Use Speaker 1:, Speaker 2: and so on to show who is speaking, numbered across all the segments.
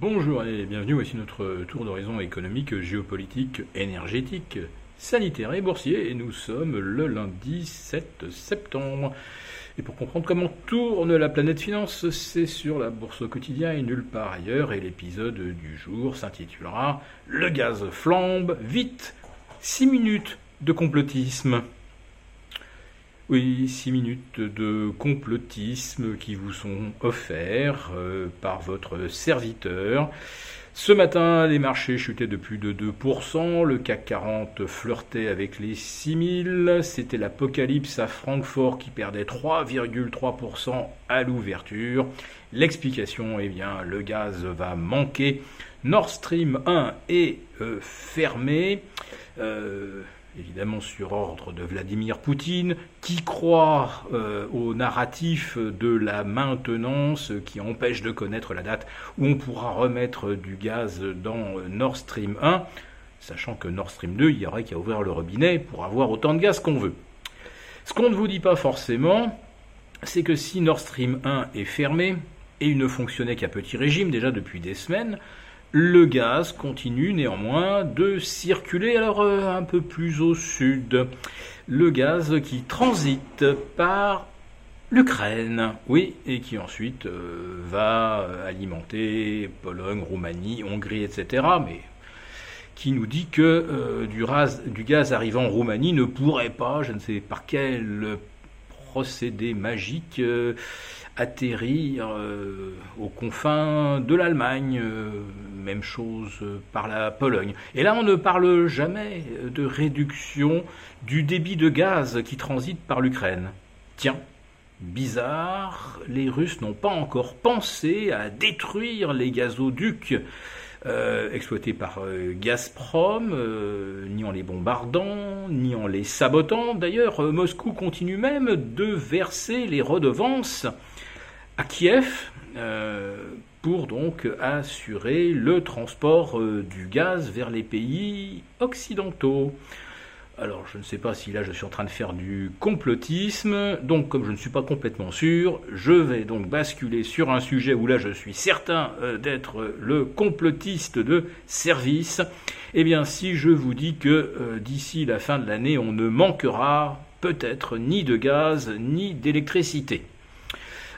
Speaker 1: Bonjour et bienvenue, voici notre tour d'horizon économique, géopolitique, énergétique, sanitaire et boursier. Et nous sommes le lundi 7 septembre. Et pour comprendre comment tourne la planète finance, c'est sur la bourse au quotidien et nulle part ailleurs. Et l'épisode du jour s'intitulera Le gaz flambe, vite 6 minutes de complotisme. Oui, six minutes de complotisme qui vous sont offerts euh, par votre serviteur. Ce matin, les marchés chutaient de plus de 2%, le CAC 40 flirtait avec les 6000, c'était l'apocalypse à Francfort qui perdait 3,3% à l'ouverture. L'explication, eh bien, le gaz va manquer. Nord Stream 1 est euh, fermé. Euh, évidemment sur ordre de Vladimir Poutine, qui croit euh, au narratif de la maintenance qui empêche de connaître la date où on pourra remettre du gaz dans Nord Stream 1, sachant que Nord Stream 2, il y aurait qu'à ouvrir le robinet pour avoir autant de gaz qu'on veut. Ce qu'on ne vous dit pas forcément, c'est que si Nord Stream 1 est fermé, et il ne fonctionnait qu'à petit régime déjà depuis des semaines, le gaz continue néanmoins de circuler, alors euh, un peu plus au sud. Le gaz qui transite par l'Ukraine, oui, et qui ensuite euh, va alimenter Pologne, Roumanie, Hongrie, etc. Mais qui nous dit que euh, du, du, gaz arrivant en Roumanie ne pourrait pas, je ne sais par quel procédé magique, atterrir euh, aux confins de l'Allemagne, euh, même chose par la Pologne. Et là, on ne parle jamais de réduction du débit de gaz qui transite par l'Ukraine. Tiens, bizarre, les Russes n'ont pas encore pensé à détruire les gazoducs euh, exploités par Gazprom, ni en les bombardant, ni en les sabotant. D'ailleurs, Moscou continue même de verser les redevances à Kiev euh, pour donc assurer le transport euh, du gaz vers les pays occidentaux. Alors je ne sais pas si là je suis en train de faire du complotisme, donc comme je ne suis pas complètement sûr, je vais donc basculer sur un sujet où là je suis certain euh, d'être le complotiste de service. Eh bien si je vous dis que d'ici la fin de l'année on ne manquera peut-être ni de gaz ni d'électricité.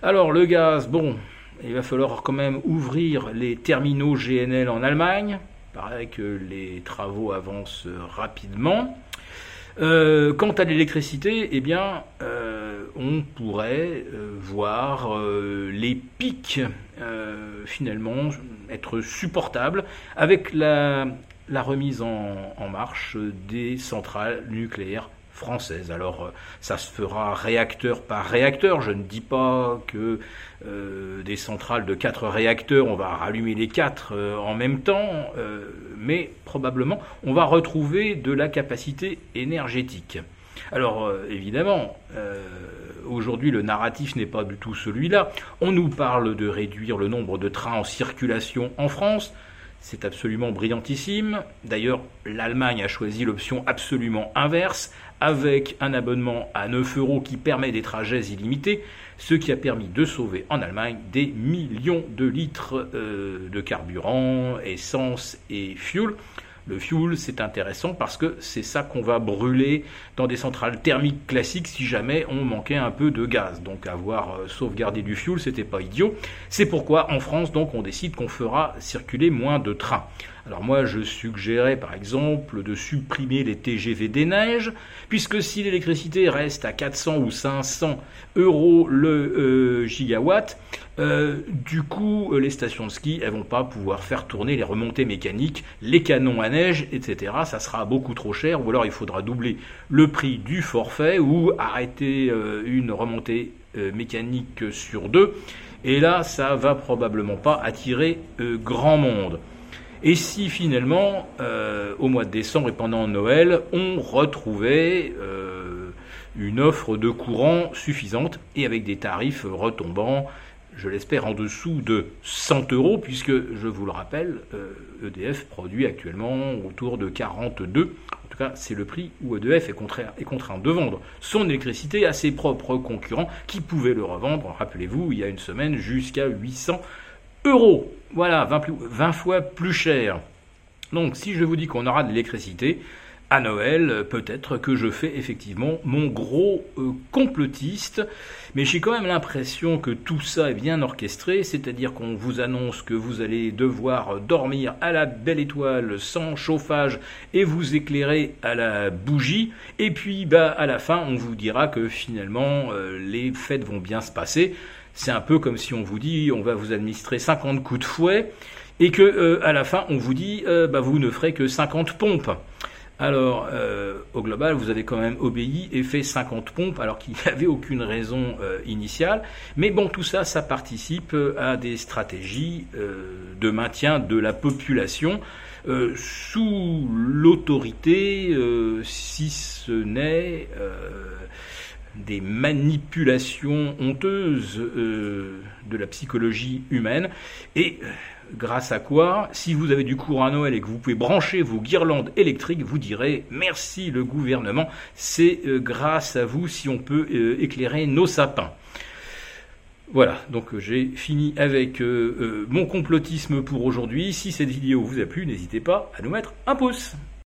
Speaker 1: Alors le gaz, bon, il va falloir quand même ouvrir les terminaux GNL en Allemagne. Il paraît que les travaux avancent rapidement. Euh, quant à l'électricité, eh euh, on pourrait euh, voir les pics finalement être supportables avec la, remise en marche des centrales nucléaires française. Alors euh, ça se fera réacteur par réacteur. Je ne dis pas que euh, des centrales de quatre réacteurs, on va rallumer les quatre euh, en même temps, mais probablement on va retrouver de la capacité énergétique. Alors évidemment, aujourd'hui le narratif n'est pas du tout celui-là. On nous parle de réduire le nombre de trains en circulation en France. C'est absolument brillantissime. D'ailleurs, l'Allemagne a choisi l'option absolument inverse, avec un abonnement à 9 euros qui permet des trajets illimités, ce qui a permis de sauver en Allemagne des millions de litres euh, de carburant, essence et fuel. Le fuel, c'est intéressant parce que c'est ça qu'on va brûler dans des centrales thermiques classiques si jamais on manquait un peu de gaz. Donc avoir euh, sauvegardé du fuel, c'était pas idiot. C'est pourquoi en France, donc, on décide qu'on fera circuler moins de trains. Alors moi, je suggérais par exemple de supprimer les TGV des neiges, puisque si l'électricité reste à 400 ou 500 euros le euh, gigawatt, euh, du coup, les stations de ski, elles vont pas pouvoir faire tourner les remontées mécaniques, les canons à neige, etc. Ça sera beaucoup trop cher, ou alors il faudra doubler le prix du forfait ou arrêter euh, une remontée mécanique sur deux. Et là, ça va probablement pas attirer grand monde. Et si finalement, euh, au mois de décembre et pendant Noël, on retrouvait euh, une offre de courant suffisante et avec des tarifs retombant, je l'espère, en dessous de 100 euros, puisque, je vous le rappelle, EDF euh, e produit actuellement autour de 42. En tout cas, c'est le prix où EDF est contraint, est contraint de vendre son électricité à ses propres concurrents qui pouvaient le revendre, rappelez-vous, il y a une semaine, jusqu'à 800 euros. Voilà, 20, 20 fois plus cher. Donc si je vous dis qu'on aura de l'électricité, à Noël, peut-être que je fais effectivement mon gros euh, complotiste, mais j'ai quand même l'impression que tout ça est bien orchestré, c'est-à-dire qu'on vous annonce que vous allez devoir dormir à la belle étoile sans chauffage et vous éclairer à la bougie, et puis bah à la fin on vous dira que finalement euh, les fêtes vont bien se passer. C'est un peu comme si on vous dit on va vous administrer 50 coups de fouet et que euh, à la fin on vous dit bah, vous ne ferez que 50 pompes. Alors, euh, au global, vous avez quand même obéi et fait 50 pompes alors qu'il n'y avait aucune raison euh, initiale. Mais bon, tout ça, ça participe euh, à des stratégies de maintien de la population sous l'autorité, si ce n'est des manipulations honteuses de la psychologie humaine. Et grâce à quoi, si vous avez du courant à Noël et que vous pouvez brancher vos guirlandes électriques, vous direz merci le gouvernement, c'est euh, grâce à vous si on peut euh, éclairer nos sapins. Voilà, donc euh, j'ai fini avec mon complotisme pour aujourd'hui. Si cette vidéo vous a plu, n'hésitez pas à nous mettre un pouce.